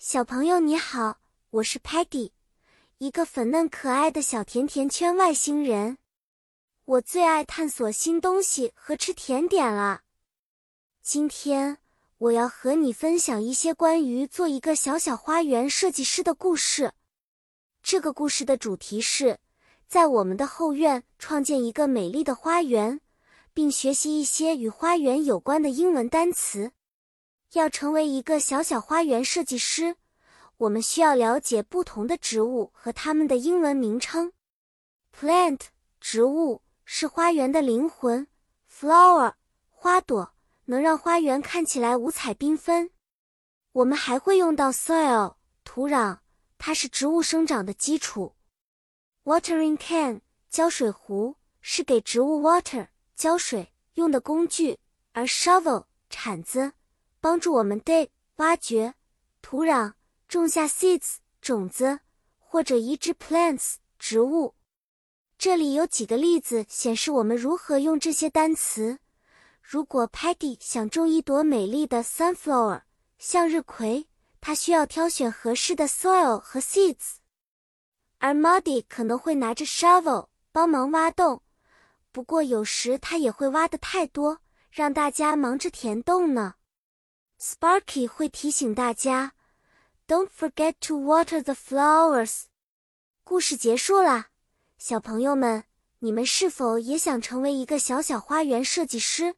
小朋友你好，我是 Patty，一个粉嫩可爱的小甜甜圈外星人。我最爱探索新东西和吃甜点了。今天我要和你分享一些关于做一个小小花园设计师的故事。这个故事的主题是在我们的后院创建一个美丽的花园，并学习一些与花园有关的英文单词。要成为一个小小花园设计师，我们需要了解不同的植物和它们的英文名称。Plant 植物是花园的灵魂，flower 花朵能让花园看起来五彩缤纷。我们还会用到 soil 土壤，它是植物生长的基础。Watering can 浇水壶是给植物 water 浇水用的工具，而 shovel 铲子。帮助我们 dig 挖掘土壤，种下 seeds 种子或者移植 plants 植物。这里有几个例子显示我们如何用这些单词。如果 Patty 想种一朵美丽的 sunflower 向日葵，他需要挑选合适的 soil 和 seeds。而 Muddy 可能会拿着 shovel 帮忙挖洞，不过有时他也会挖的太多，让大家忙着填洞呢。Sparky 会提醒大家，Don't forget to water the flowers。故事结束啦，小朋友们，你们是否也想成为一个小小花园设计师，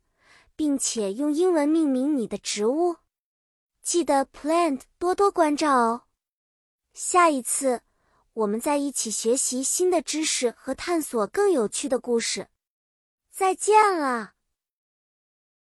并且用英文命名你的植物？记得 plant 多多关照哦。下一次，我们再一起学习新的知识和探索更有趣的故事。再见了。